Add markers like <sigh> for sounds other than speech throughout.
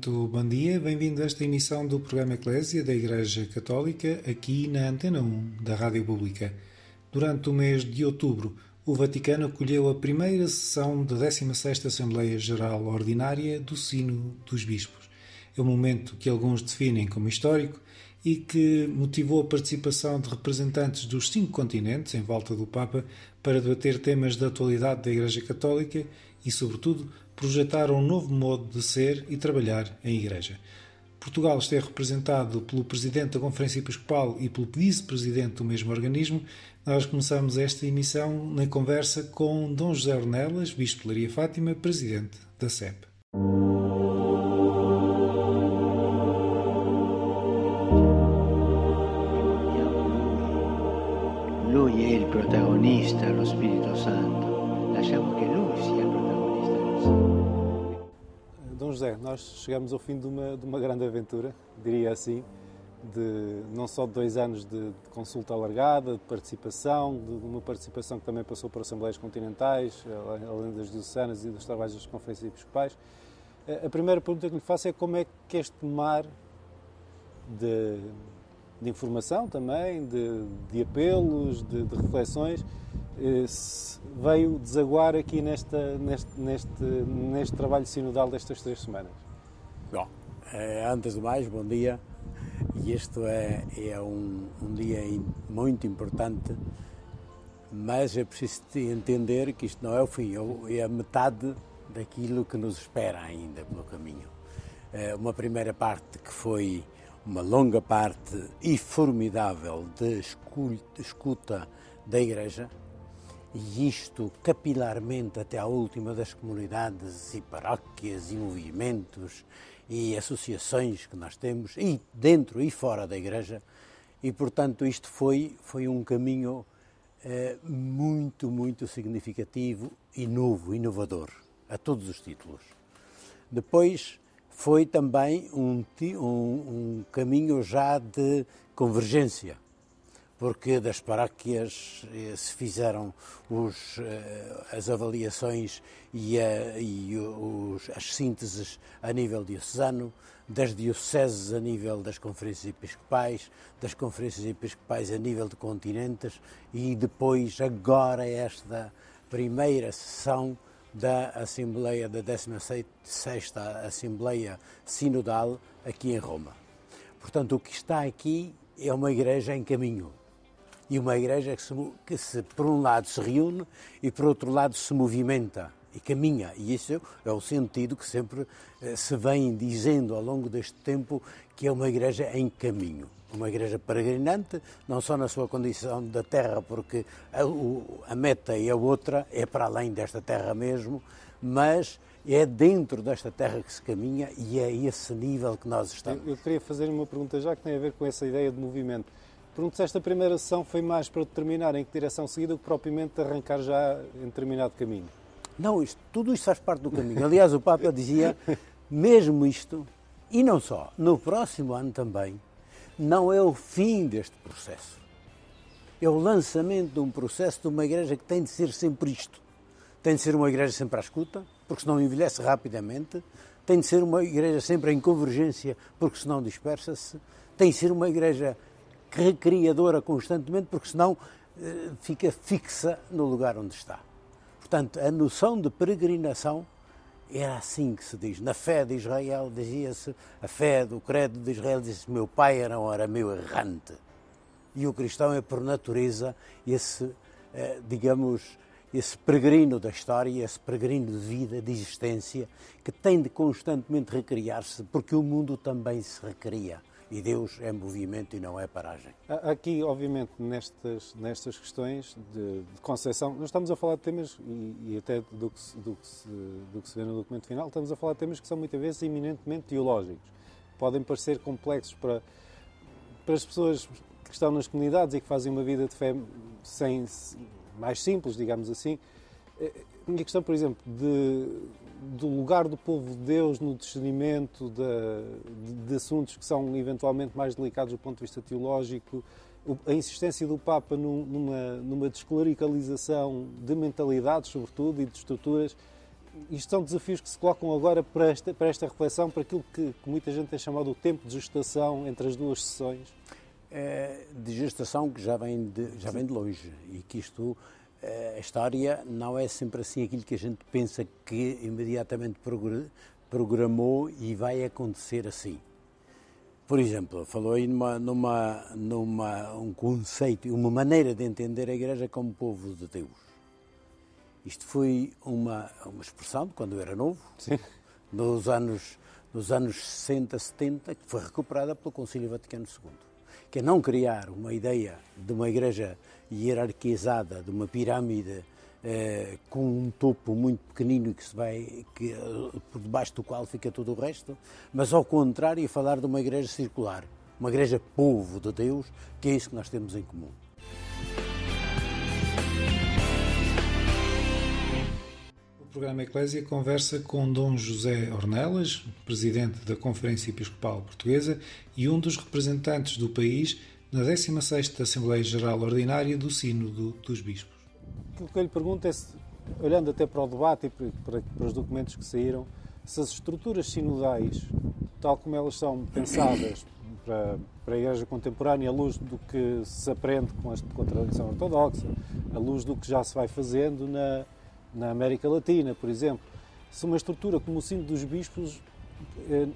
Muito bom dia. Bem-vindo a esta emissão do programa Eclésia da Igreja Católica, aqui na Antena 1 da Rádio Pública. Durante o mês de outubro, o Vaticano acolheu a primeira sessão da 16ª Assembleia Geral Ordinária do Sino dos Bispos. É um momento que alguns definem como histórico e que motivou a participação de representantes dos cinco continentes em volta do Papa para debater temas da atualidade da Igreja Católica e, sobretudo, projetar um novo modo de ser e trabalhar em Igreja. Portugal esteve representado pelo Presidente da Conferência Episcopal e pelo Vice-Presidente do mesmo organismo. Nós começamos esta emissão na conversa com Dom José Ornelas, Bispo de Laria Fátima, Presidente da SEP. Lui è il protagonista, lo Spirito Santo. Lasciamo che Lui sia il protagonista. Dom José, nós chegamos ao fim de uma, de uma grande aventura, diria assim, de não só de dois anos de, de consulta alargada, de participação, de uma participação que também passou por assembleias continentais, além das diocesanas e dos trabalhos das conferências episcopais. A primeira pergunta que lhe faço é como é que este mar de, de informação também, de, de apelos, de, de reflexões, eh, veio desaguar aqui nesta, neste, neste, neste trabalho sinodal destas três semanas? Bom, eh, antes de mais, bom dia. E este é, é um, um dia muito importante, mas é preciso entender que isto não é o fim, é a metade daquilo que nos espera ainda pelo caminho. Eh, uma primeira parte que foi uma longa parte e formidável de escuta da Igreja, e isto capilarmente até à última das comunidades e paróquias e movimentos e associações que nós temos, e dentro e fora da Igreja, e portanto isto foi, foi um caminho eh, muito, muito significativo e novo, inovador, a todos os títulos. Depois foi também um, um, um caminho já de convergência, porque das paróquias se fizeram os, as avaliações e, a, e os, as sínteses a nível diocesano, das dioceses a nível das conferências episcopais, das conferências episcopais a nível de continentes e depois, agora, esta primeira sessão da Assembleia, da 16ª Assembleia Sinodal aqui em Roma. Portanto, o que está aqui é uma igreja em caminho. E uma igreja que, se, que se, por um lado, se reúne e, por outro lado, se movimenta e caminha. E isso é o sentido que sempre eh, se vem dizendo ao longo deste tempo que é uma igreja em caminho. Uma igreja peregrinante, não só na sua condição da terra, porque a, o, a meta é outra, é para além desta terra mesmo, mas é dentro desta terra que se caminha e é esse nível que nós estamos. Eu, eu queria fazer uma pergunta já que tem a ver com essa ideia de movimento. Pergunto se esta primeira sessão foi mais para determinar em que direção seguir do que propriamente arrancar já em determinado caminho. Não, isto, tudo isto faz parte do caminho. Aliás, o Papa dizia, mesmo isto, e não só, no próximo ano também, não é o fim deste processo. É o lançamento de um processo de uma igreja que tem de ser sempre isto. Tem de ser uma igreja sempre à escuta, porque senão envelhece rapidamente. Tem de ser uma igreja sempre em convergência, porque senão dispersa-se. Tem de ser uma igreja recriadora constantemente, porque senão eh, fica fixa no lugar onde está. Portanto, a noção de peregrinação era assim que se diz. Na fé de Israel dizia-se, a fé do credo de Israel dizia-se, meu pai era um arameu errante. E o cristão é, por natureza, esse, eh, digamos, esse peregrino da história, esse peregrino de vida, de existência, que tem de constantemente recriar-se, porque o mundo também se recria. E Deus é movimento e não é paragem. Aqui, obviamente, nestas, nestas questões de, de concepção, nós estamos a falar de temas, e, e até do que, se, do, que se, do que se vê no documento final, estamos a falar de temas que são muitas vezes eminentemente teológicos. Podem parecer complexos para, para as pessoas que estão nas comunidades e que fazem uma vida de fé sem, mais simples, digamos assim. Eh, a minha questão, por exemplo, de, do lugar do povo de Deus no discernimento de, de, de, assuntos que são eventualmente mais delicados do ponto de vista teológico, a insistência do Papa numa, numa desclericalização de mentalidades, sobretudo, e de estruturas. Isto são desafios que se colocam agora para esta, para esta reflexão, para aquilo que, que muita gente tem chamado o tempo de gestação entre as duas sessões. É, de gestação que já vem de, já vem de longe e que isto a história não é sempre assim aquilo que a gente pensa que imediatamente programou e vai acontecer assim. Por exemplo, falou aí numa, numa, numa um conceito, uma maneira de entender a Igreja como povo de Deus. Isto foi uma, uma expressão de quando eu era novo, Sim. nos anos, nos anos 60, 70, que foi recuperada pelo Concílio Vaticano II que é não criar uma ideia de uma igreja hierarquizada, de uma pirâmide eh, com um topo muito pequenino que se vai que, eh, por debaixo do qual fica todo o resto, mas ao contrário falar de uma igreja circular, uma igreja povo de Deus, que é isso que nós temos em comum. O programa Eclésia conversa com Dom José Ornelas, presidente da Conferência Episcopal Portuguesa e um dos representantes do país na 16ª Assembleia Geral Ordinária do Sínodo dos Bispos. O que eu lhe pergunto é, se, olhando até para o debate e para, para os documentos que saíram, se as estruturas sinodais, tal como elas são pensadas para, para a Igreja contemporânea, à luz do que se aprende com a, tradição ortodoxa, à luz do que já se vai fazendo na, na América Latina, por exemplo. Se uma estrutura como o Sino dos Bispos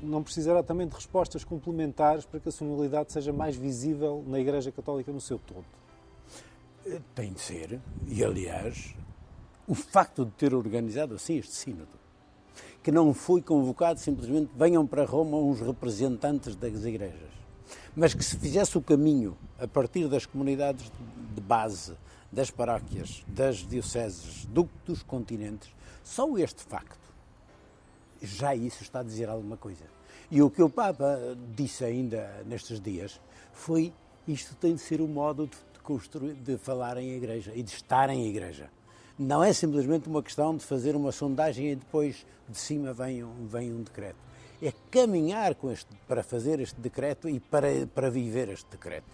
não precisará também de respostas complementares para que a sonoridade seja mais visível na Igreja Católica no seu todo? Eh, tem de ser, e aliás, o facto de ter organizado assim este Sínodo, que não foi convocado simplesmente venham para Roma uns representantes das igrejas, mas que se fizesse o caminho a partir das comunidades de base, das paróquias, das dioceses, do, dos continentes, só este facto, já isso está a dizer alguma coisa. E o que o Papa disse ainda nestes dias foi isto tem de ser o modo de, construir, de falar em igreja e de estar em igreja. Não é simplesmente uma questão de fazer uma sondagem e depois de cima vem um, vem um decreto. É caminhar com este, para fazer este decreto e para, para viver este decreto.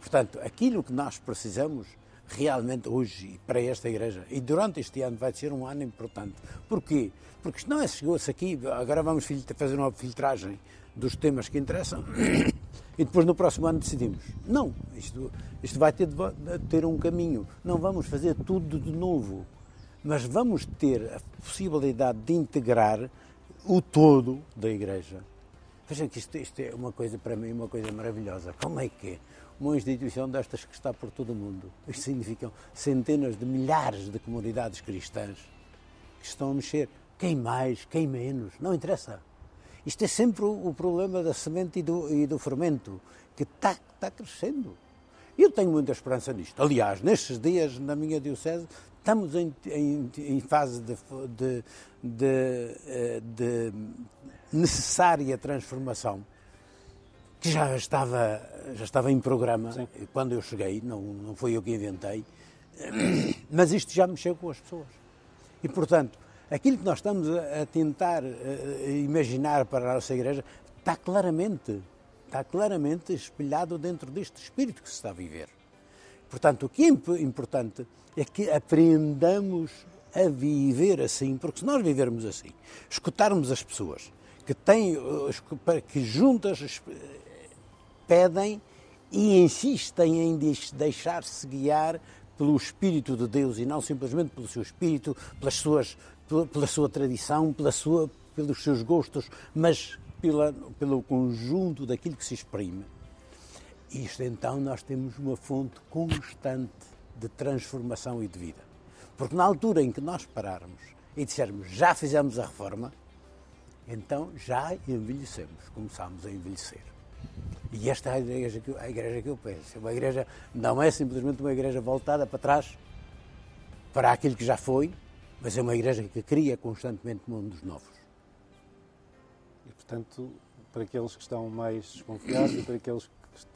Portanto, aquilo que nós precisamos realmente hoje para esta igreja e durante este ano vai ser um ano importante. Porquê? Porque não é chegou-se aqui, agora vamos fazer uma filtragem dos temas que interessam <coughs> e depois no próximo ano decidimos. Não, isto, isto vai ter de ter um caminho. Não vamos fazer tudo de novo, mas vamos ter a possibilidade de integrar o todo da igreja. Vejam que isto, isto é uma coisa para mim, uma coisa maravilhosa. Como é que é? uma instituição destas que está por todo o mundo. Isto significam centenas de milhares de comunidades cristãs que estão a mexer. Quem mais, quem menos, não interessa. Isto é sempre o problema da semente e do, e do fermento, que está, está crescendo. Eu tenho muita esperança nisto. Aliás, nestes dias, na minha Diocese, estamos em, em, em fase de, de, de, eh, de necessária transformação que já estava, já estava em programa Sim. quando eu cheguei, não, não foi eu que inventei, <clears throat> mas isto já mexeu com as pessoas. E, portanto, aquilo que nós estamos a, tentar imaginar para a nossa igreja está claramente, está claramente espelhado dentro deste espírito que se está a viver. Portanto, o que é importante é que aprendamos a viver assim, porque se nós vivermos assim, escutarmos as pessoas que têm, que juntas pedem e insistem em deixar-se guiar pelo Espírito de Deus e não simplesmente pelo seu Espírito, pelas suas, pela sua tradição, pela sua, pelos seus gostos, mas pela, pelo conjunto daquilo que se exprime. Isto então nós temos uma fonte constante de transformação e de vida. Porque na altura em que nós pararmos e dissermos já fizemos a reforma, então já envelhecemos, começamos a envelhecer. E esta é a igreja, que, a igreja que eu penso. Uma igreja não é simplesmente uma igreja voltada para trás, para aquilo que já foi, mas é uma igreja que cria constantemente mundos novos. E, portanto, para aqueles que estão mais desconfiados e para aqueles que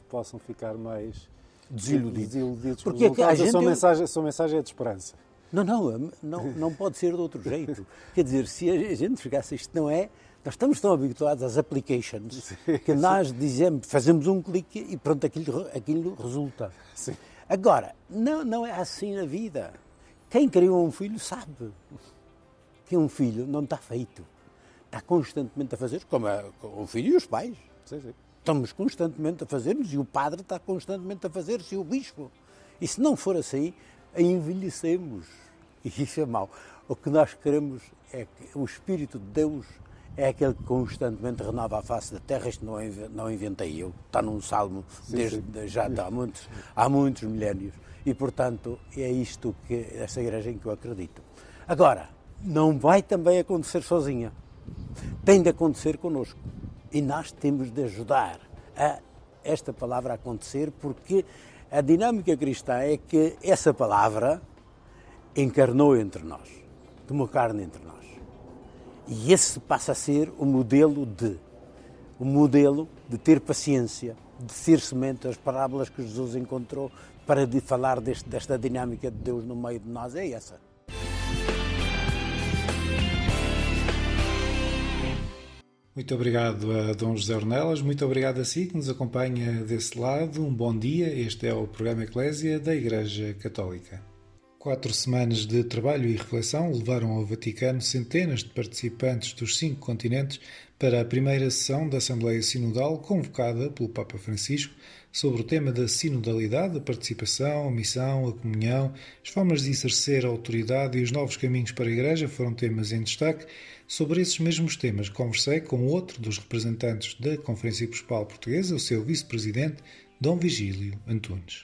possam ficar mais Desiludidos. desiludidos com os Porque é que a resultados. A sua gente- mensagem, a sua mensagem é de esperança. Não, não, não, não pode ser de outro jeito. Quer dizer, se a gente chegasse, isto não é. Nós estamos tão habituados às applications que nós dizemos, fazemos um clique e pronto, aquilo, aquilo resulta. Sim. Agora, não, não é assim na vida. Quem criou um filho sabe que um filho não está feito. Está constantemente a fazer, como é, o filho e os pais. Sim, sim. Estamos constantemente a fazer-nos e o padre está constantemente a fazer-se e o bispo. E se não for assim, envelhecemos. E isso é mau. O que nós queremos é que o Espírito de Deus é aquele que constantemente renova a face da terra. Isto não, não inventei eu. Está num salmo desde já há muitos, há muitos milénios. E, portanto, é isto que esta igreja em que eu acredito. Agora, não vai também acontecer sozinha. Tem de acontecer connosco. E nós temos de ajudar a esta palavra acontecer, porque a dinâmica cristã é que essa palavra encarnou entre nós, tomou carne entre nós. E esse passa a ser o modelo de o modelo de ter paciência, de ser semente, as parábolas que Jesus encontrou para de falar deste- desta dinâmica de Deus no meio de nós é essa. Muito obrigado a Dom José Ornelas, muito obrigado a si que nos acompanha desse lado. Um bom dia, este é o programa Eclésia da Igreja Católica. Quatro semanas de trabalho e reflexão levaram ao Vaticano centenas de participantes dos cinco continentes para a primeira sessão da Assembleia Sinodal convocada pelo Papa Francisco sobre o tema da sinodalidade, a participação, a missão, a comunhão, as formas de exercer a autoridade e os novos caminhos para a Igreja foram temas em destaque. Sobre esses mesmos temas conversei com outro dos representantes da Conferência Episcopal Portuguesa, o seu vice-presidente, Dom Vigílio Antunes.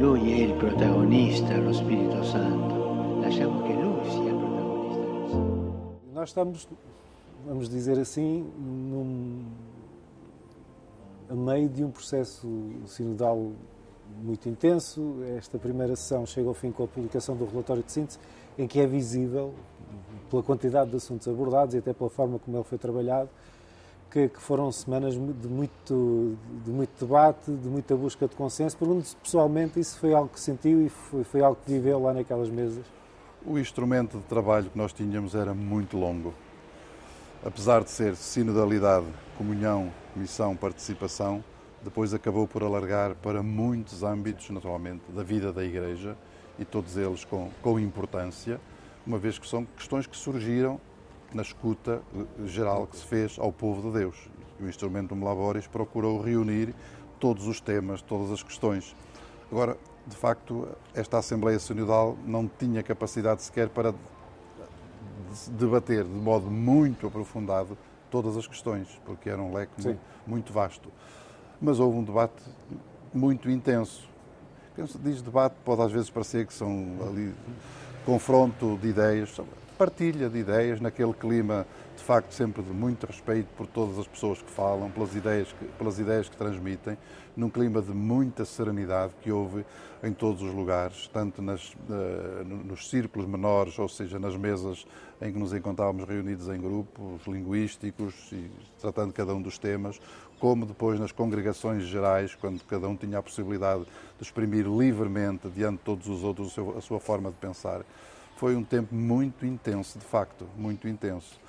Lui è il protagonista, lo Spirito Santo. Lasciamo che Lui Nós estamos, vamos dizer assim, num, a meio de um processo sinodal muito intenso. Esta primeira sessão chega ao fim com a publicação do relatório de síntese, em que é visível, pela quantidade de assuntos abordados e até pela forma como ele foi trabalhado, que, que foram semanas de muito, de muito debate, de muita busca de consenso. Pergunto-se pessoalmente, isso foi algo que sentiu e foi, foi algo que viveu lá naquelas mesas? O instrumento de trabalho que nós tínhamos era muito longo. Apesar de ser sinodalidade, comunhão, missão, participação, depois acabou por alargar para muitos âmbitos, naturalmente, da vida da Igreja e todos eles com, com importância, uma vez que são questões que surgiram na escuta eh, geral que se fez ao povo de Deus. O instrumento Laboris procurou reunir todos os temas, todas as questões. Agora, de facto, esta Assembleia Sinodal não tinha capacidade sequer para debater de modo muito aprofundado todas as questões, porque era um leque muito, muito vasto. Mas houve um debate muito intenso. Penso, diz debate, pode às vezes parecer que são ali confronto de ideias, partilha de ideias naquele clima de facto sempre de muito respeito por todas as pessoas que falam, pelas ideias que, pelas ideias que transmitem, num clima de muita serenidade que houve em todos os lugares, tanto nas, no- nos círculos menores, ou seja, nas mesas em que nos encontrávamos reunidos em grupos linguísticos e tratando cada um dos temas, como depois nas congregações gerais, quando cada um tinha a possibilidade de exprimir livremente diante de todos os outros a sua forma de pensar. Foi um tempo muito intenso, de facto, muito intenso.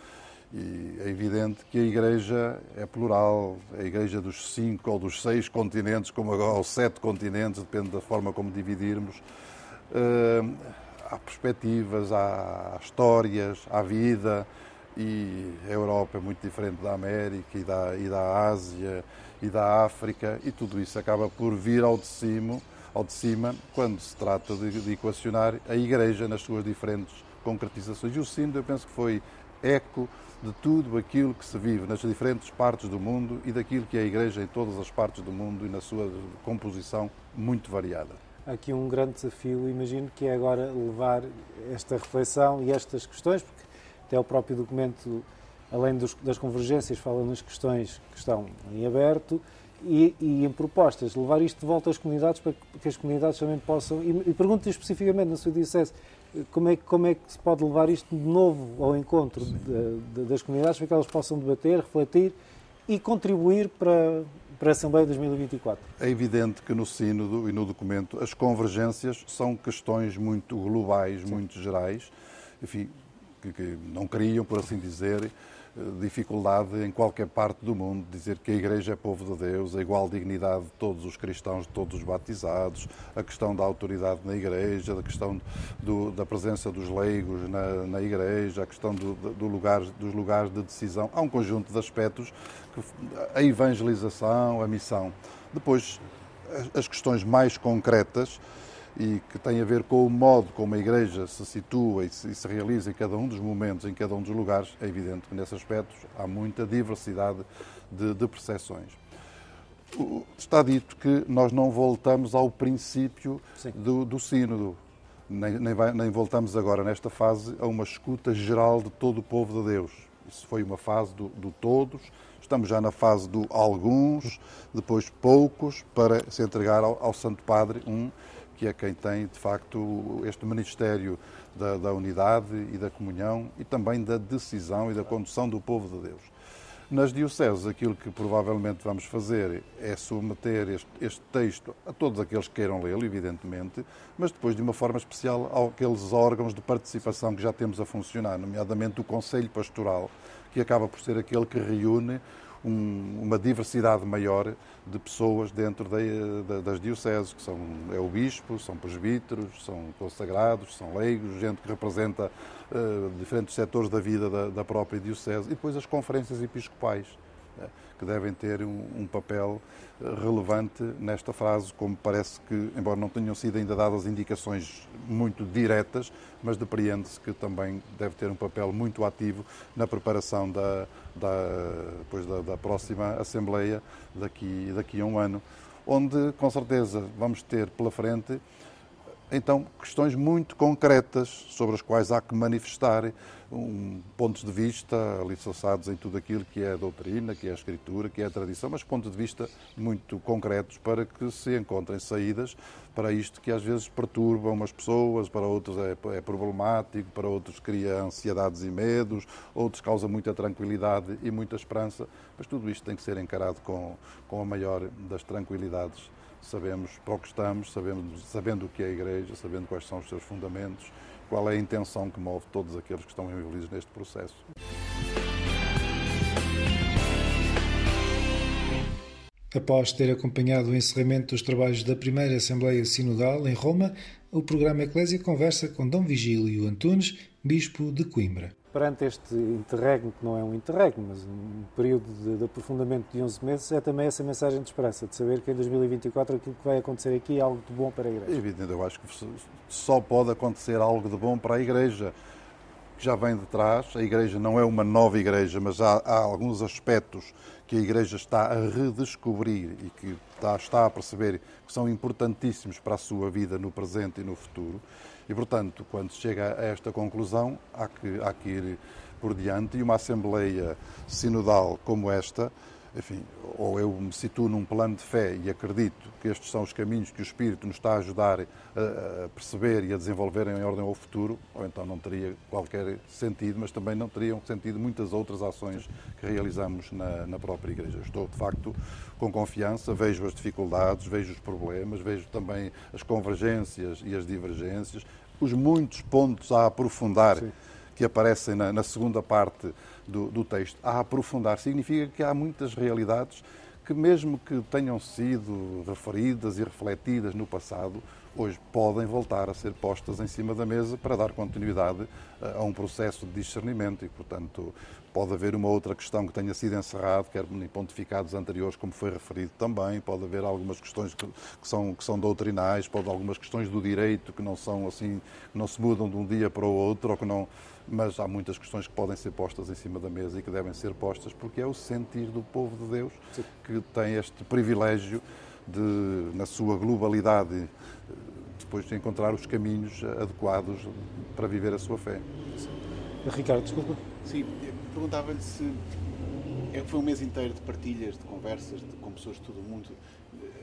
E é evidente que a Igreja é plural, a Igreja dos cinco ou dos seis continentes, como agora, ou sete continentes, depende da forma como dividirmos. Eh, há perspectivas, há histórias, há vida, e a Europa é muito diferente da América e da, e da Ásia e da África, e tudo isso acaba por vir ao de cima, ao de cima quando se trata de, de equacionar a Igreja nas suas diferentes concretizações. E o sínodo, eu penso que foi eco de tudo aquilo que se vive nas diferentes partes do mundo e daquilo que é a Igreja em todas as partes do mundo e na sua composição muito variada. Aqui um grande desafio, imagino, que é agora levar esta reflexão e estas questões, porque até o próprio documento, além dos- das convergências, fala nas questões que estão em aberto e, e em propostas, levar isto de volta às comunidades para que, as comunidades também possam. E, e pergunto-lhe especificamente na sua diocese, como é, como é que se pode levar isto de novo ao encontro de, de, das comunidades para que elas possam debater, refletir e contribuir para, para a Assembleia de 2024? É evidente que no Sínodo e no documento as convergências são questões muito globais, Sim. muito gerais, enfim, que, que não criam, por assim dizer, dificuldade em qualquer parte do mundo dizer que a Igreja é povo de Deus, a igual dignidade de todos os cristãos, de todos os batizados, a questão da autoridade na Igreja, a questão do, da presença dos leigos na, na Igreja, a questão do, do lugar, dos lugares de decisão. Há um conjunto de aspectos, que, a evangelização, a missão. Depois, as questões mais concretas, e que tem a ver com o modo como a Igreja se situa e se, e se, realiza em cada um dos momentos, em cada um dos lugares, é evidente que nesses aspectos há muita diversidade de, de percepções. Está dito que nós não voltamos ao princípio do, do sínodo, nem, nem, vai, nem, voltamos agora nesta fase a uma escuta geral de todo o povo de Deus. Isso foi uma fase do, do todos, estamos já na fase do alguns, depois poucos, para se entregar ao, ao Santo Padre um que é quem tem, de facto, este ministério da, da, unidade e da comunhão e também da decisão e da condução do povo de Deus. Nas dioceses, aquilo que provavelmente vamos fazer é submeter este, este texto a todos aqueles que queiram lê-lo, evidentemente, mas depois de uma forma especial àqueles órgãos de participação que já temos a funcionar, nomeadamente o Conselho Pastoral, que acaba por ser aquele que reúne um, uma diversidade maior de pessoas dentro das dioceses, que são é o bispo, são presbíteros, são consagrados, são leigos, gente que representa uh, diferentes setores da vida da, da, própria diocese, e depois as conferências episcopais, né, que devem ter um, um papel relevante nesta frase, como parece que, embora não tenham sido ainda dadas indicações muito diretas, mas depreende-se que também deve ter um papel muito ativo na preparação da, da, depois da, da próxima Assembleia daqui, daqui a um ano, onde com certeza vamos ter pela frente então questões muito concretas sobre as quais há que manifestar um, pontos de vista alicerçados em tudo aquilo que é a doutrina, que é a escritura, que é a tradição, mas pontos de vista muito concretos para que se encontrem saídas para isto que às vezes perturba umas pessoas, para outros é, é problemático, para outros cria ansiedades e medos, outros causa muita tranquilidade e muita esperança, mas tudo isto tem que ser encarado com, com a maior das tranquilidades. Sabemos para o que estamos, sabemos, sabendo o que é a Igreja, sabendo quais são os seus fundamentos qual é a intenção que move todos aqueles que estão envolvidos neste processo. Após ter acompanhado o encerramento dos trabalhos da primeira Assembleia Sinodal em Roma, o programa Eclésia conversa com Dom Vigílio Antunes, Bispo de Coimbra perante este interregno, que não é um interregno, mas um período de, de, aprofundamento de 11 meses, é também essa mensagem de esperança, de saber que em 2024 aquilo que vai acontecer aqui é algo de bom para a Igreja. É evidente, eu acho que só pode acontecer algo de bom para a Igreja, que já vem de trás. A Igreja não é uma nova Igreja, mas há, há alguns aspectos que a Igreja está a redescobrir e que está, a perceber que são importantíssimos para a sua vida no presente e no futuro. E, portanto, quando chega a esta conclusão, há que, há que ir por diante e uma Assembleia Sinodal como esta, enfim, ou eu me situo num plano de fé e acredito que estes são os caminhos que o Espírito nos está a ajudar a, perceber e a desenvolver em ordem ao futuro, ou então não teria qualquer sentido, mas também não teriam sentido muitas outras ações que realizamos na, na própria Igreja. Estou, de facto, com confiança, vejo as dificuldades, vejo os problemas, vejo também as convergências e as divergências, os muitos pontos a aprofundar Sim. que aparecem na, na segunda parte do, do texto. A aprofundar significa que há muitas realidades que, mesmo que tenham sido referidas e refletidas no passado, hoje podem voltar a ser postas em cima da mesa para dar continuidade eh, a um processo de discernimento e, portanto, pode haver uma outra questão que tenha sido encerrada, quer em pontificados anteriores, como foi referido também, pode haver algumas questões que, que, são, que são doutrinais, pode algumas questões do direito que não são assim, que não se mudam de um dia para o outro, ou que não, mas há muitas questões que podem ser postas em cima da mesa e que devem ser postas porque é o sentir do povo de Deus Sim. que tem este privilégio de, na sua globalidade, depois de encontrar os caminhos adequados para viver a sua fé. Ricardo, desculpa. Sim, perguntava-lhe se é, foi um mês inteiro de partilhas, de conversas de, com pessoas de todo o mundo.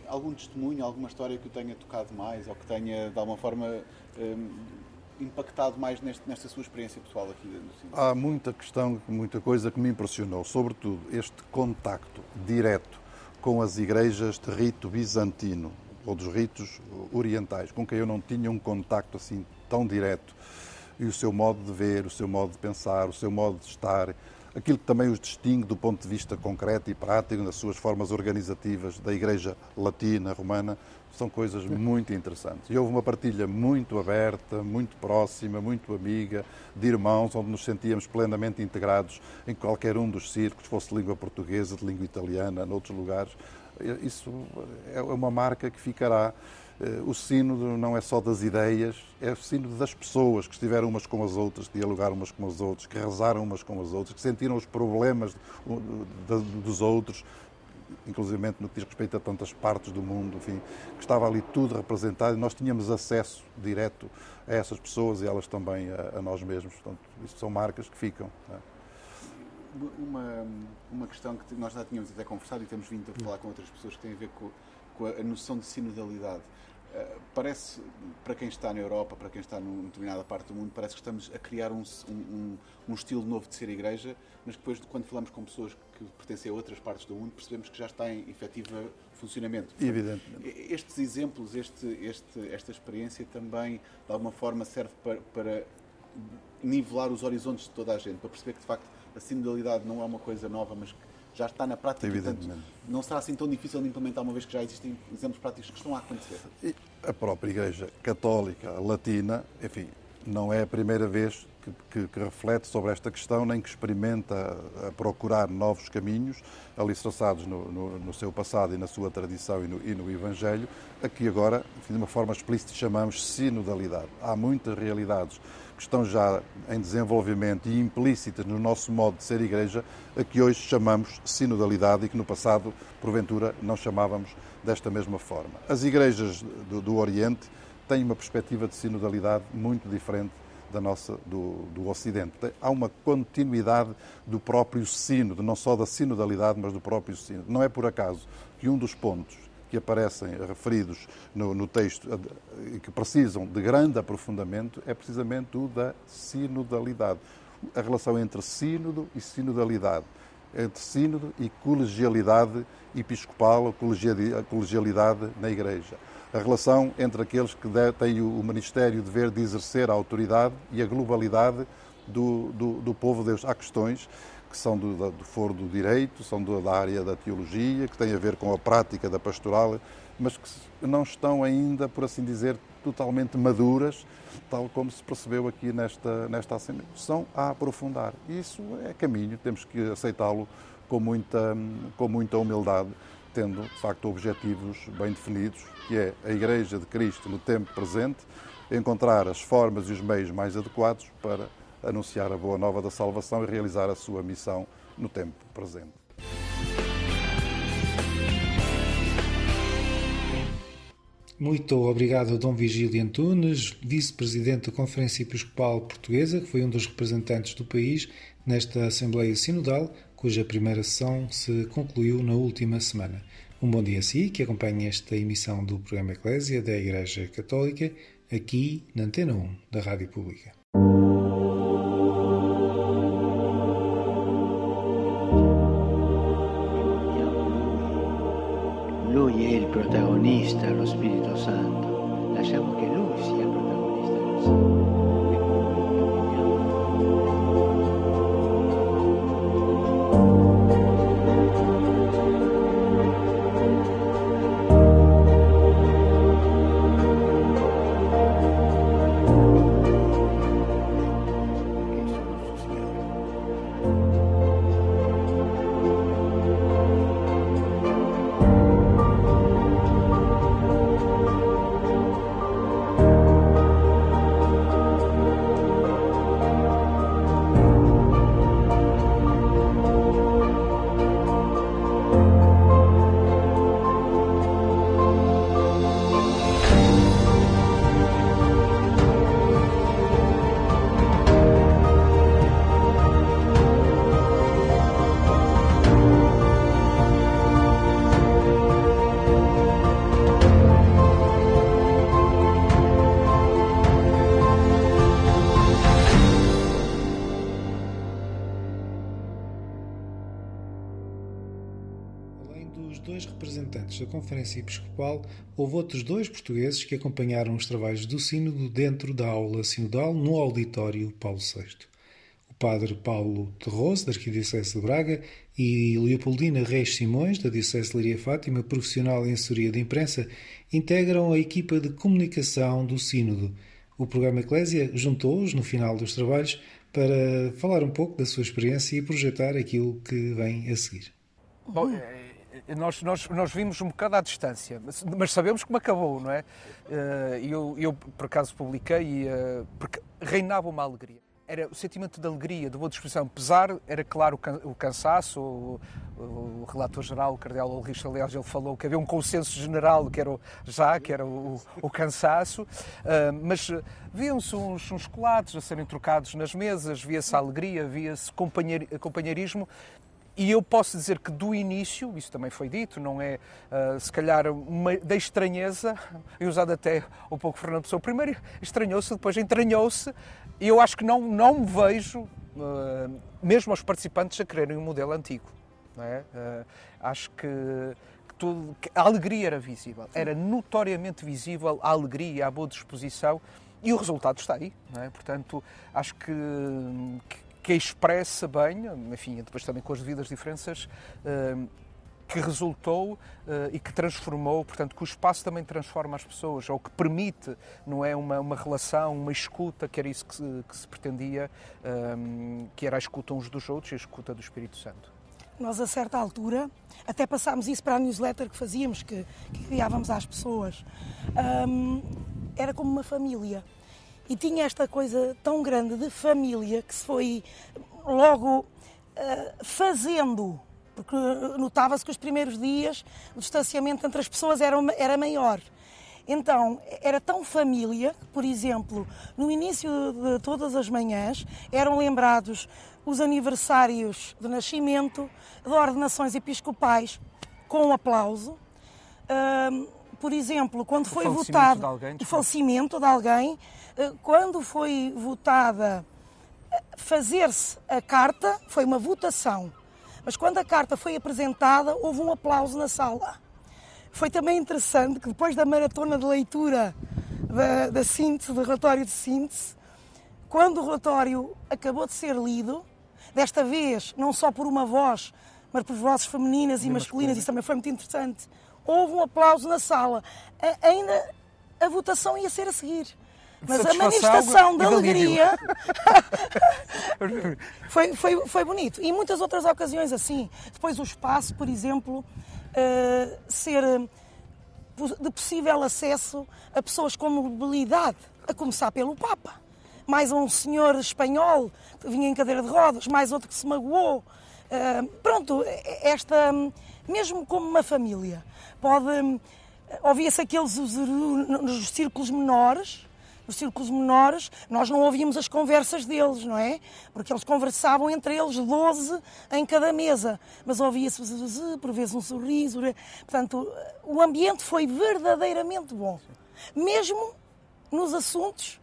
Algum testemunho, alguma história que o tenha tocado mais ou que tenha, de alguma forma, hum, impactado mais neste, nesta sua experiência pessoal aqui no Sino? Há muita questão, muita coisa que me impressionou, sobretudo este contacto direto com as igrejas de rito bizantino ou dos ritos orientais, com quem eu não tinha um contacto assim tão direto. E o seu modo de ver, o seu modo de pensar, o seu modo de estar, aquilo que também os distingue do ponto de vista concreto e prático, nas suas formas organizativas da Igreja Latina, Romana, são coisas muito interessantes. E houve uma partilha muito aberta, muito próxima, muito amiga, de irmãos, onde nos sentíamos plenamente integrados em qualquer um dos círculos, fosse de língua portuguesa, de língua italiana, noutros lugares. Isso é uma marca que ficará. Eh, o sínodo não é só das ideias, é o sínodo das pessoas que estiveram umas com as outras, que dialogaram umas com as outras, que rezaram umas com as outras, que sentiram os problemas dos outros, inclusive no que diz respeito a tantas partes do mundo, enfim, que estava ali tudo representado e nós tínhamos acesso direto a essas pessoas e elas também a, a nós mesmos. Portanto, isto são marcas que ficam. É? Uma, uma questão que nós já tínhamos até conversado e temos vindo a falar com outras pessoas que tem a ver com, com a noção de sinodalidade. Uh, parece, para quem está na Europa, para quem está numa determinada parte do mundo, parece que estamos a criar um, um, um estilo novo de ser igreja, mas depois, quando falamos com pessoas que pertencem a outras partes do mundo, percebemos que já está em efetivo funcionamento. Evidentemente. Estes exemplos, este, este, esta experiência também, de alguma forma, serve para, para nivelar os horizontes de toda a gente, para perceber que, de facto, a sinodalidade não é uma coisa nova, mas que já está na prática. Portanto, não será assim tão difícil de implementar, uma vez que já existem exemplos práticos que estão a acontecer. E a própria Igreja Católica Latina, enfim, não é a primeira vez que, que, que, reflete sobre esta questão, nem que experimenta a procurar novos caminhos, alicerçados no, no, no seu passado e na sua tradição e no, e no Evangelho, a que agora, de uma forma explícita, chamamos sinodalidade. Há muitas realidades que estão já em desenvolvimento e implícitas no nosso modo de ser igreja, a que hoje chamamos sinodalidade e que no passado, porventura, não chamávamos desta mesma forma. As igrejas do, do Oriente têm uma perspectiva de sinodalidade muito diferente da nossa, do, do Ocidente. Há uma continuidade do próprio sino, não só da sinodalidade, mas do próprio sino. Não é por acaso que um dos pontos que aparecem referidos no, no texto e que precisam de grande aprofundamento é precisamente o da sinodalidade. A relação entre sínodo e sinodalidade, entre sínodo e colegialidade episcopal, colegialidade na Igreja. A relação entre aqueles que têm o ministério de dever de exercer a autoridade e a globalidade do, do, do povo de Deus. Há questões que são do, do foro do direito, são da área da teologia, que têm a ver com a prática da pastoral, mas que não estão ainda, por assim dizer, totalmente maduras, tal como se percebeu aqui nesta, nesta Assembleia. São a aprofundar. Isso é caminho, temos que aceitá-lo com muita, com muita humildade, tendo, de facto, objetivos bem definidos, que é a Igreja de Cristo no tempo presente, encontrar as formas e os meios mais adequados para anunciar a boa nova da salvação e realizar a sua missão no tempo presente. Muito obrigado a Dom Vigílio Antunes, vice-presidente da Conferência Episcopal Portuguesa, que foi um dos representantes do país nesta Assembleia Sinodal, cuja primeira sessão se concluiu na última semana. Um bom dia a si, que acompanha esta emissão do programa Eclésia da Igreja Católica, aqui na Antena 1 da Rádio Pública. Protagonista, lo Spirito Santo. Lasciamo che Lui sia protagonista Conferência Episcopal, houve outros dois portugueses que acompanharam os trabalhos do Sínodo dentro da aula sinodal no auditório Paulo VI. O padre Paulo Terroso, da Arquidiocese de Braga, e Leopoldina Reis Simões, da Diocese de Leiria Fátima, profissional em assessoria de imprensa, integram a equipa de comunicação do Sínodo. O programa Eclésia juntou-os no final dos trabalhos para falar um pouco da sua experiência e projetar aquilo que vem a seguir. Bom, nós, nós, nós vimos um bocado à distância, mas, mas sabemos como acabou, não é? Eh, Eu, eu por acaso, publiquei, eh, porque reinava uma alegria. Era o sentimento de alegria, de boa disposição. Pesar, era claro o can- o cansaço, o, o relator geral, o cardeal Ulrich, aliás, ele falou que havia um consenso general, que era o, já, que era o, o cansaço, Ah, mas eh, viam-se uns, uns chocolates a serem trocados nas mesas, via-se alegria, via-se companheir- companheirismo, e eu posso dizer que do início, isso também foi dito, não é ah, se calhar uma, da estranheza, <laughs> e usado até um pouco Fernando Pessoa, primeiro estranhou-se, depois entranhou-se, e eu acho que não, não me vejo, ah, mesmo aos participantes, a quererem um modelo antigo. É? Ah, acho que, que tudo, que a alegria era visível, era notoriamente visível a alegria, a boa disposição, e o resultado está aí. É? Portanto, acho que, que que expressa bem, enfim, depois também com as devidas diferenças, eh, que resultou eh, e que transformou, portanto, que o espaço também transforma as pessoas, ou que permite, não é, uma, uma relação, uma escuta, que era isso que se, que se pretendia, eh, que era a escuta uns dos outros e a escuta do Espírito Santo. Nós, a certa altura, até passámos isso para a newsletter que fazíamos, que, que enviávamos às pessoas, hum, era como uma família. E tinha esta coisa tão grande de família que se foi logo ah, fazendo, porque notava-se que os primeiros dias o distanciamento entre as pessoas era, era maior. Então, era tão família que, por exemplo, no início de todas as manhãs eram lembrados os aniversários de nascimento, de ordenações episcopais, com um aplauso. Ahm, por exemplo, quando foi falecimento votado de alguém, o falecimento de alguém, quando foi votada eh, fazer-se a carta, foi uma votação. Mas quando a carta foi apresentada, houve um aplauso na sala. Foi também interessante que depois da maratona de leitura da, da síntese, do relatório de síntese, quando o relatório acabou de ser lido, desta vez não só por uma voz, mas por vozes femininas e, masculinas, isso também foi muito interessante, houve um aplauso na sala. Ainda a votação ia ser a seguir. Mas a manifestação de alegria <laughs> <laughs> foi, foi, foi bonito. E muitas outras ocasiões assim. Depois o espaço, por exemplo, eh, ser eh, de possível acesso a pessoas com mobilidade, a começar pelo Papa. Mais um senhor espanhol que vinha em cadeira de rodas, mais outro que se magoou. Eh, pronto, esta, mesmo como uma família, pode. Ouvia-se aqueles nos círculos menores, nos círculos menores, nós não ouvíamos as conversas deles, não é? Porque eles conversavam entre eles 12 em cada mesa, mas ouvia-se por vezes um sorriso. Portanto, o ambiente foi verdadeiramente bom. Mesmo nos assuntos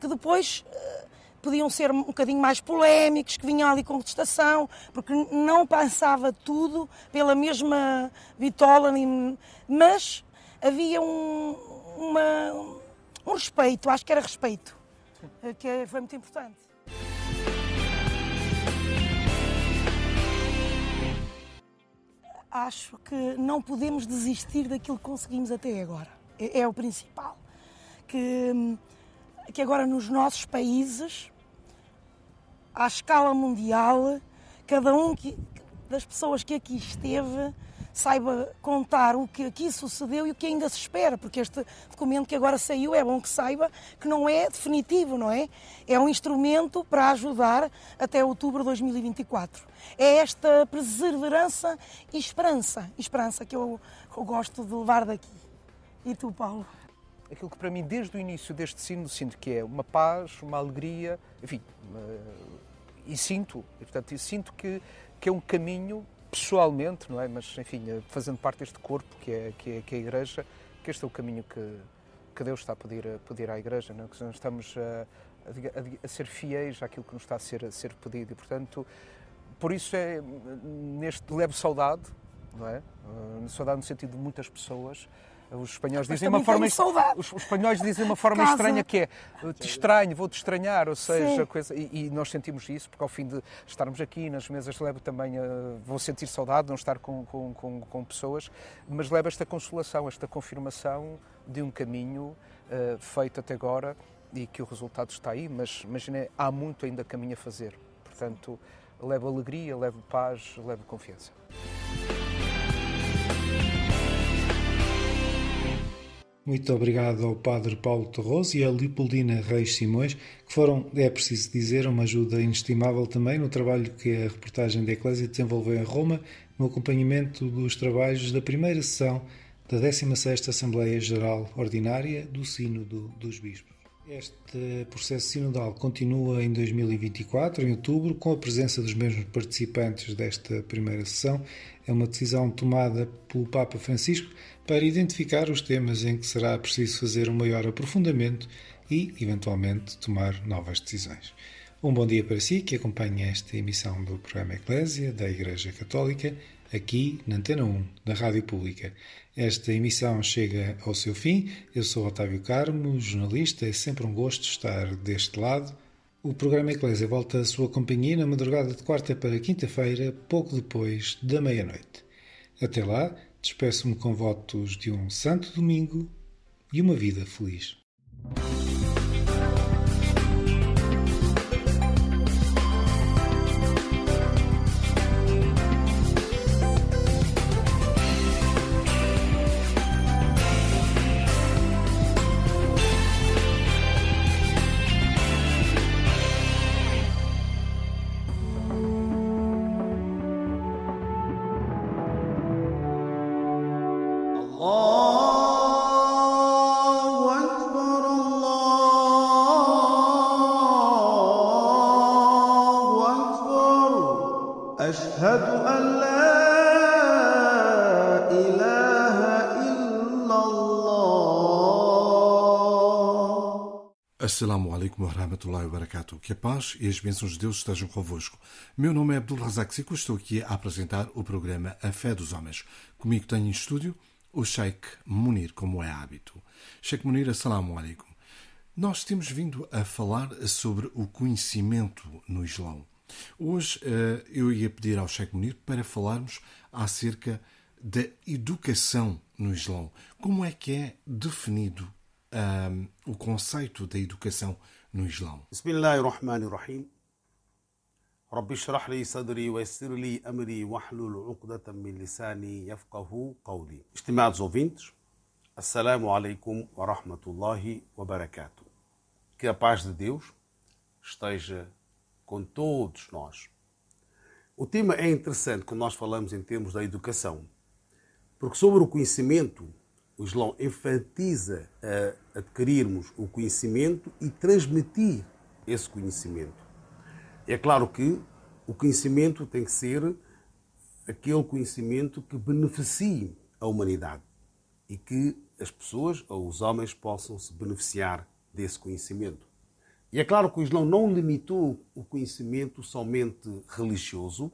que depois eh, podiam ser um bocadinho mais polémicos, que vinham ali com contestação, porque não passava tudo pela mesma bitola, nem- mas havia um, uma- um respeito, acho que era respeito, eh, que foi muito importante. Acho que não podemos desistir daquilo que conseguimos até agora. É, é o principal. Que, hum, que agora nos nossos países, à escala mundial, cada um que- das pessoas que aqui esteve saiba contar o que aqui sucedeu e o que ainda se espera, porque este documento que agora saiu é bom que saiba que não é definitivo, não é? É um instrumento para ajudar até outubro de 2024. É esta perseverança e esperança, esperança que eu, eu gosto de levar daqui. E tu, Paulo? aquilo que para mim, desde o início deste sino, sinto que é uma paz, uma alegria, enfim, eh, e sinto, e, portanto, sinto que, que é um caminho, pessoalmente, não é? Mas, enfim, eh, fazendo parte deste corpo que é, que é, que é a Igreja, que este é o caminho que, que Deus está a pedir, a pedir à Igreja, não é? que nós estamos a, a a ser fiéis àquilo que nos está a ser, a ser pedido, e, portanto, por isso é, neste leve saudade, não é? Uh, saudade no sentido de muitas pessoas. Os espanhóis Mas dizem uma forma os, os espanhóis dizem uma forma Casa. estranha que é uh, te estranho, vou te estranhar, ou seja, coisa, e, e nós sentimos isso porque ao fim de estarmos aqui nas mesas levo também uh, vou sentir saudade de não estar com, com, com, com pessoas, mas leva esta consolação, esta confirmação de um caminho uh, feito até agora e que o resultado está aí, mas imagina, há muito ainda caminho a fazer. Portanto, levo alegria, levo paz, levo confiança. Muito obrigado ao Padre Paulo Torroso e à Lipoldina Reis Simões, que foram, é preciso dizer, uma ajuda inestimável também no trabalho que a reportagem da Eclésia desenvolveu em Roma, no acompanhamento dos trabalhos da primeira sessão da 16ª Assembleia Geral Ordinária do Sínodo dos Bispos. Este processo sinodal continua em 2024, em outubro, com a presença dos mesmos participantes desta primeira sessão. É uma decisão tomada pelo Papa Francisco para identificar os temas em que será preciso fazer um maior aprofundamento e, eventualmente, tomar novas decisões. Um bom dia para si que acompanha esta emissão do programa Eclésia da Igreja Católica, aqui na Antena 1 da Rádio Pública. Esta emissão chega ao seu fim. Eu sou Otávio Carmo, jornalista. É sempre um gosto estar deste lado. O programa Eclésia volta à sua companhia na madrugada de quarta para quinta-feira, pouco depois da meia-noite. Até lá, despeço-me com votos de um santo domingo e uma vida feliz. Alaikum wa barakatuh. Que a paz e as bênçãos de Deus estejam convosco. Meu nome é Abdul Razak Sico, estou aqui a apresentar o programa A Fé dos Homens. Comigo tenho em estúdio o Sheikh Munir, como é hábito. Sheikh Munir, assalamu alaikum. Nós temos vindo a falar sobre o conhecimento no Islão. Hoje eh, eu ia pedir ao Sheikh Munir para falarmos acerca da educação no Islão. Como é que é definido ahm, o conceito da educação no Islão? بسم الله الرحمن الرحيم رب اشرح لي صدري ويسر لي أمري واحلل عقدة من لساني يفقه قولي Estimados ouvintes, Assalamu alaikum wa rahmatullahi wa barakatuh. Que a paz de Deus esteja com todos nós. O tema é interessante quando nós falamos em termos da educação, porque sobre o conhecimento, o Islão enfatiza a adquirirmos o conhecimento e transmitir esse conhecimento. É claro que o conhecimento tem que ser aquele conhecimento que beneficie a humanidade e que as pessoas ou os homens possam se beneficiar desse conhecimento. E é claro que o Islão não limitou o conhecimento somente religioso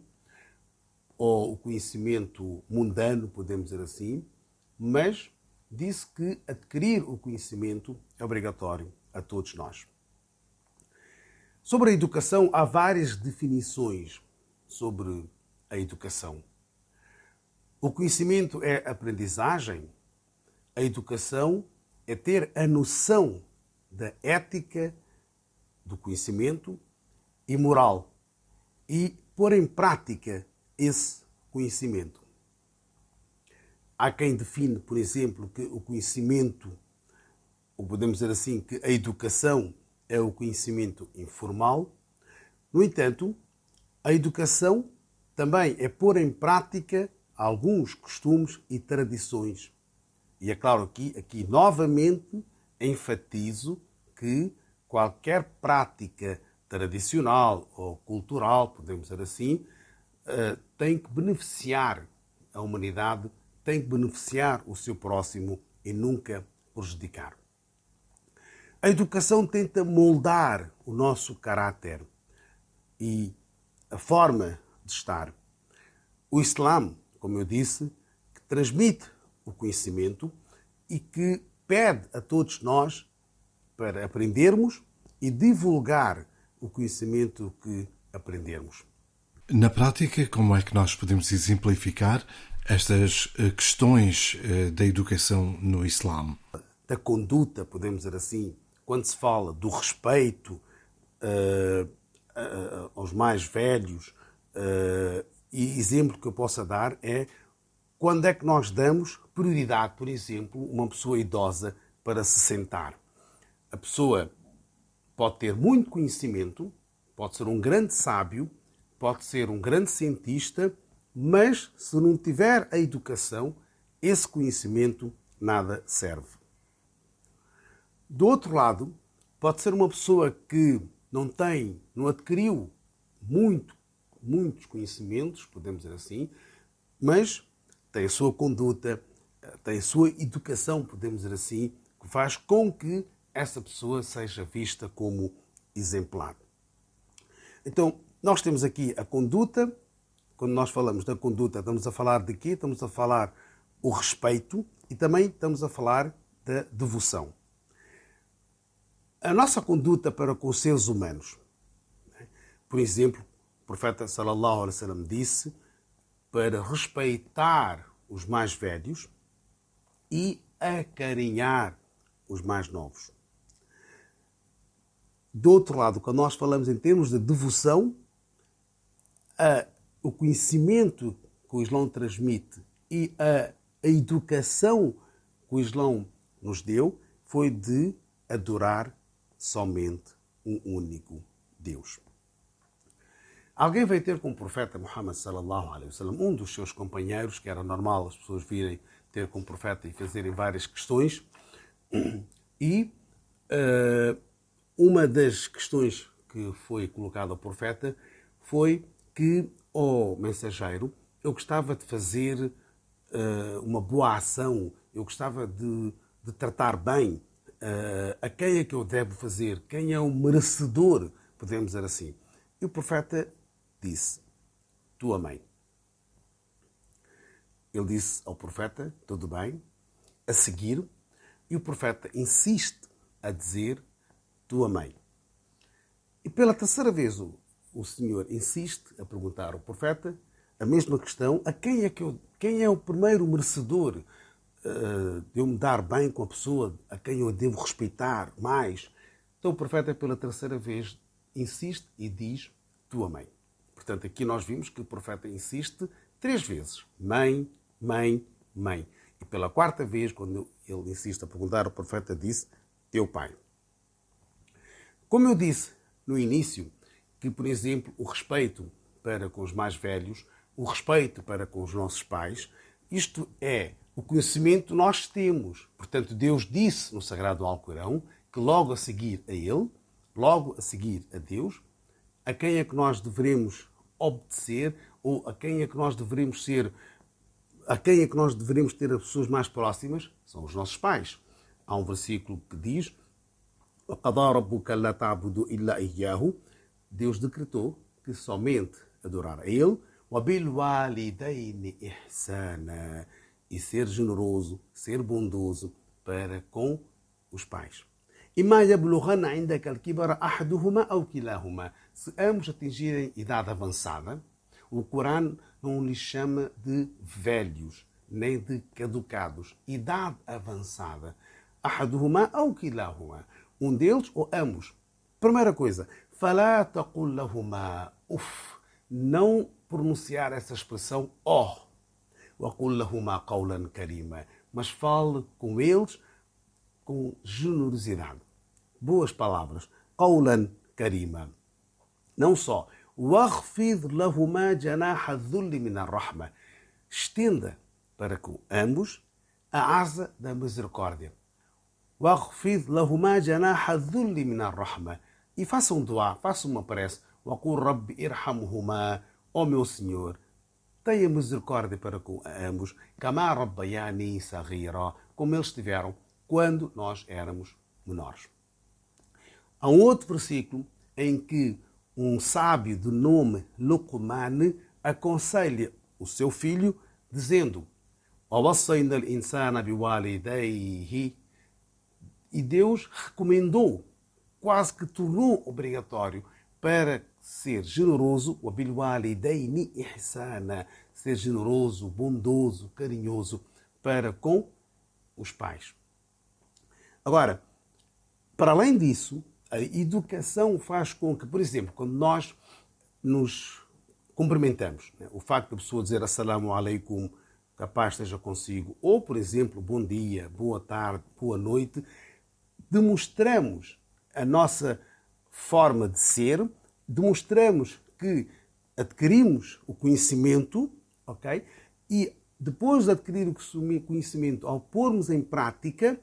ou o conhecimento mundano, podemos dizer assim, mas disse que adquirir o conhecimento é obrigatório a todos nós. Sobre a educação, há várias definições sobre a educação. O conhecimento é aprendizagem, a educação é ter a noção da ética, do conhecimento e moral e pôr em prática esse conhecimento. Há quem define, por exemplo, que o conhecimento, ou podemos dizer assim, que a educação é o conhecimento informal. No entanto, a educação também é pôr em prática alguns costumes e tradições. E é claro que aqui novamente enfatizo que qualquer prática tradicional ou cultural, podemos dizer assim, eh, tem que beneficiar a humanidade, tem que beneficiar o seu próximo e nunca prejudicar. A educação tenta moldar o nosso caráter e a forma de estar. O Islã, como eu disse, que transmite o conhecimento e que pede a todos nós para aprendermos e divulgar o conhecimento que aprendermos. Na prática, como é que nós podemos exemplificar estas eh, questões eh, da educação no Islã? Da conduta, podemos dizer assim, quando se fala do respeito uh, uh, aos mais velhos, uh, e exemplo que eu possa dar é quando é que nós damos prioridade, por exemplo, uma pessoa idosa para se sentar. A pessoa pode ter muito conhecimento, pode ser um grande sábio, pode ser um grande cientista, mas se não tiver a educação, esse conhecimento nada serve. Do outro lado, pode ser uma pessoa que não tem, não adquiriu muito, muitos conhecimentos, podemos dizer assim, mas tem a sua conduta, tem a sua educação, podemos dizer assim, que faz com que essa pessoa seja vista como exemplar. Então, nós temos aqui a conduta. Quando nós falamos da conduta, estamos a falar de quê? Estamos a falar o respeito e também estamos a falar da devoção. A nossa conduta para com os seres humanos. Por exemplo, o profeta sallallahu alaihi wasallam disse para respeitar os mais velhos e acarinhar os mais novos. Do outro lado, quando nós falamos em termos de devoção, a, o conhecimento que o Islão transmite e a, a educação que o Islão nos deu foi de adorar somente um único Deus. Alguém veio ter com o profeta Muhammad sallallahu alaihi wasallam, um dos seus companheiros, que era normal as pessoas virem ter com o profeta e fazerem várias questões, e uh, uma das questões que foi colocada ao profeta foi que, oh, mensageiro, eu gostava de fazer uh, uma boa ação, eu gostava de, de tratar bem uh, a quem é que eu devo fazer, quem é o merecedor, podemos dizer assim. E o profeta disse: Tua mãe. Ele disse ao profeta: Tudo bem. A seguir, e o profeta insiste a dizer: tua mãe. E pela terceira vez o, o Senhor insiste a perguntar ao profeta a mesma questão: a quem é, que eu, quem é o primeiro merecedor uh, de eu me dar bem com a pessoa a quem eu devo respeitar mais? Então o profeta, pela terceira vez, insiste e diz: tua mãe. Portanto, aqui nós vimos que o profeta insiste três vezes: mãe, mãe, mãe. E pela quarta vez, quando ele insiste a perguntar, o profeta disse: teu pai. Como eu disse no início, que, por exemplo, o respeito para com os mais velhos, o respeito para com os nossos pais, isto é o conhecimento nós temos. Portanto, Deus disse no Sagrado Alcorão que logo a seguir a Ele, logo a seguir a Deus, a quem é que nós devemos obedecer ou a quem é que nós devemos ser, a quem é que nós devemos ter as pessoas mais próximas? São os nossos pais. Há um versículo que diz Deus decretou que somente adorar a Ele e ser generoso, ser bondoso para com os pais. Se ambos atingirem idade avançada, o Corão não lhes chama de velhos, nem de caducados. Idade avançada. أحدهما أو كلاهما um deles ou ambos. Primeira coisa, فلا تقل لهما uf, não pronunciar essa expressão oh, وقل لهما قولا كريما, mas fale com eles com generosidade. Boas palavras. قولا كريما. Não só. واخفض لهما جناح الذل من الرحمة. Estenda para com ambos a asa da misericórdia. واخفض لهما جناح الذل من الرحمة e faça um doá, faça uma prece. Ó oh meu Senhor, tenha misericórdia para com ambos. Como eles tiveram quando nós éramos menores. Há um outro versículo em que um sábio de nome Luqman aconselha o seu filho, dizendo: insana. E Deus recomendou quase que tornou obrigatório para ser generoso, ser generoso, bondoso, carinhoso para com os pais. Agora, para além disso, a educação faz com que, por exemplo, quando nós nos cumprimentamos, né, o facto da pessoa dizer assalamu alaikum, capaz esteja consigo, ou, por exemplo, bom dia, boa tarde, boa noite, demonstramos a nossa forma de ser, demonstramos que adquirimos o conhecimento, ok? E depois de adquirir o conhecimento, ao pormos em prática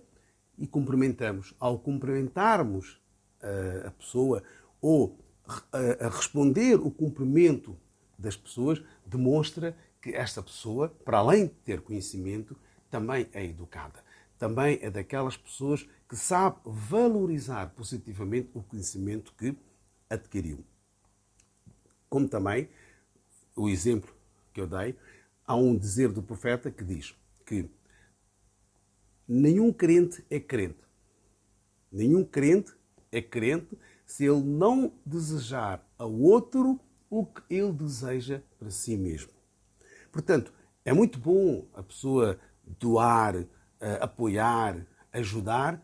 e cumprimentamos, ao cumprimentarmos uh, a pessoa ou uh, a responder o cumprimento das pessoas, demonstra que esta pessoa, para além de ter conhecimento, também é educada. Também é daquelas pessoas que sabe valorizar positivamente o conhecimento que adquiriu. Como também o exemplo que eu dei, há um dizer do profeta que diz que nenhum crente é crente. Nenhum crente é crente se ele não desejar ao outro o que ele deseja para si mesmo. Portanto, é muito bom a pessoa doar, eh, apoiar, ajudar,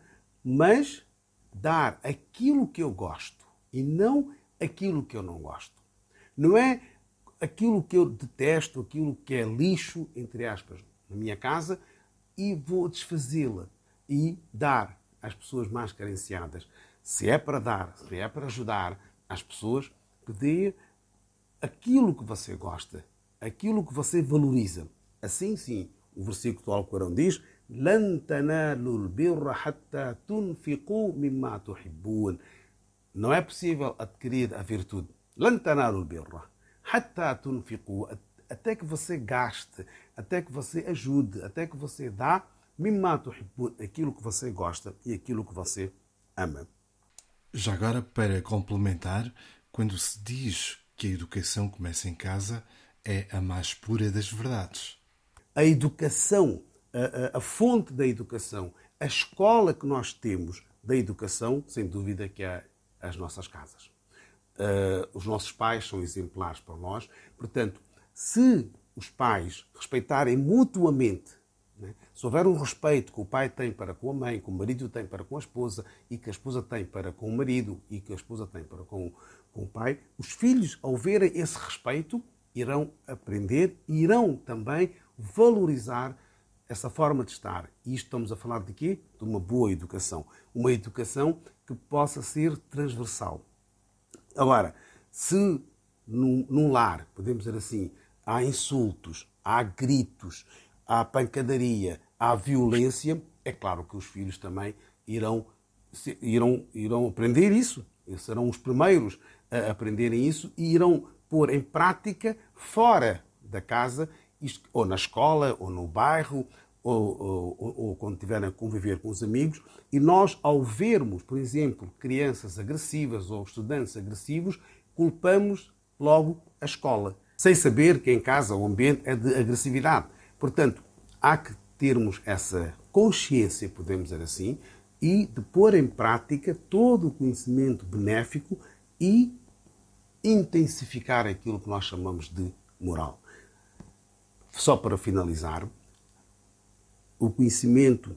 mas dar aquilo que eu gosto e não aquilo que eu não gosto. Não é aquilo que eu detesto, aquilo que é lixo, entre aspas, na minha casa e vou desfazê-la e dar às pessoas mais carenciadas. Se é para dar, se é para ajudar as pessoas, que dê aquilo que você gosta, aquilo que você valoriza. Assim sim, o versículo do Alcorão diz: لن تنالوا البر حتى تنفقوا مما تحبون. Não é possível adquirir a virtude. لن تنالوا البر حتى تنفقوا até que você gaste, até que você ajude, até que você dá مما تحبون, aquilo que você gosta e aquilo que você ama. Já agora, para complementar, quando se diz que a educação começa em casa, é a mais pura das verdades. A educação a, a, fonte da educação, a escola que nós temos da educação, sem dúvida que é as nossas casas. Uh, os nossos pais são exemplares para nós, portanto, se os pais respeitarem mutuamente, né, se houver um respeito que o pai tem para com a mãe, que o marido tem para com a esposa, e que a esposa tem para com o marido, e que a esposa tem para com, com o pai, os filhos, ao verem esse respeito, irão aprender e irão também valorizar essa forma de estar. E isto estamos a falar de quê? De uma boa educação. Uma educação que possa ser transversal. Agora, se num, num lar, podemos dizer assim, há insultos, há gritos, há pancadaria, há violência, é claro que os filhos também irão, irão, irão aprender isso. Eles serão os primeiros a aprenderem isso e irão pôr em prática fora da casa isto, ou na escola, ou no bairro, ou, ou, ou, quando estiverem a conviver com os amigos, e nós, ao vermos, por exemplo, crianças agressivas ou estudantes agressivos, culpamos logo a escola, sem saber que em casa o ambiente é de agressividade. Portanto, há que termos essa consciência, podemos dizer assim, e de pôr em prática todo o conhecimento benéfico e intensificar aquilo que nós chamamos de moral. Só para finalizar, o conhecimento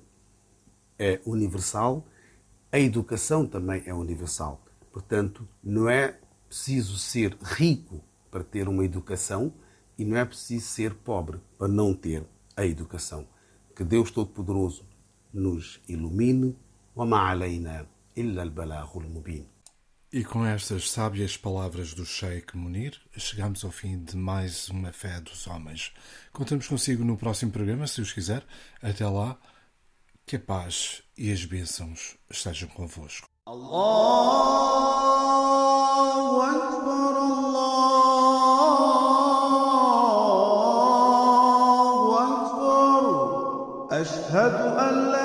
é universal, a educação também é universal. Portanto, não é preciso ser rico para ter uma educação e não é preciso ser pobre para não ter a educação. Que Deus Todo-Poderoso nos ilumine. وما علينا إلا البلاغ المبين e com estas sábias palavras do Sheikh Munir, chegamos ao fim de mais uma Fé dos Homens. Contamos consigo no próximo programa, se os quiser. Até lá, que a paz e as bênçãos estejam convosco. Allahu Akbar, Allahu Akbar.